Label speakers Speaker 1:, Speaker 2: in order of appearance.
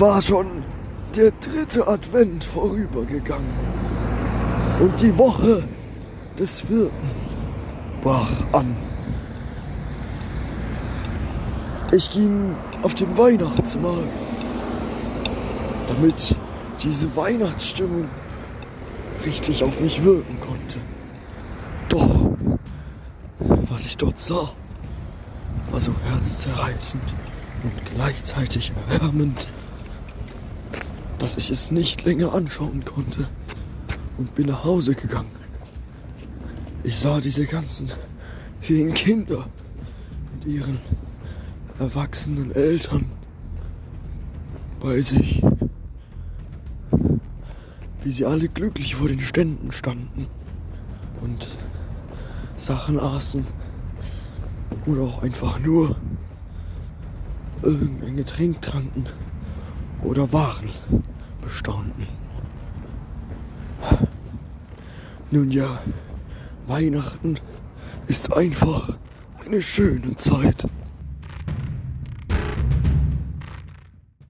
Speaker 1: war schon der dritte Advent vorübergegangen. Und die Woche des vierten brach an. Ich ging auf den Weihnachtsmarkt, damit diese Weihnachtsstimmung richtig auf mich wirken konnte. Doch, was ich dort sah, war so herzzerreißend und gleichzeitig erwärmend, dass ich es nicht länger anschauen konnte und bin nach Hause gegangen. Ich sah diese ganzen vielen Kinder mit ihren erwachsenen Eltern bei sich, wie sie alle glücklich vor den Ständen standen und Sachen aßen oder auch einfach nur irgendein Getränk tranken oder Waren bestaunten. Nun ja, Weihnachten ist einfach eine schöne Zeit.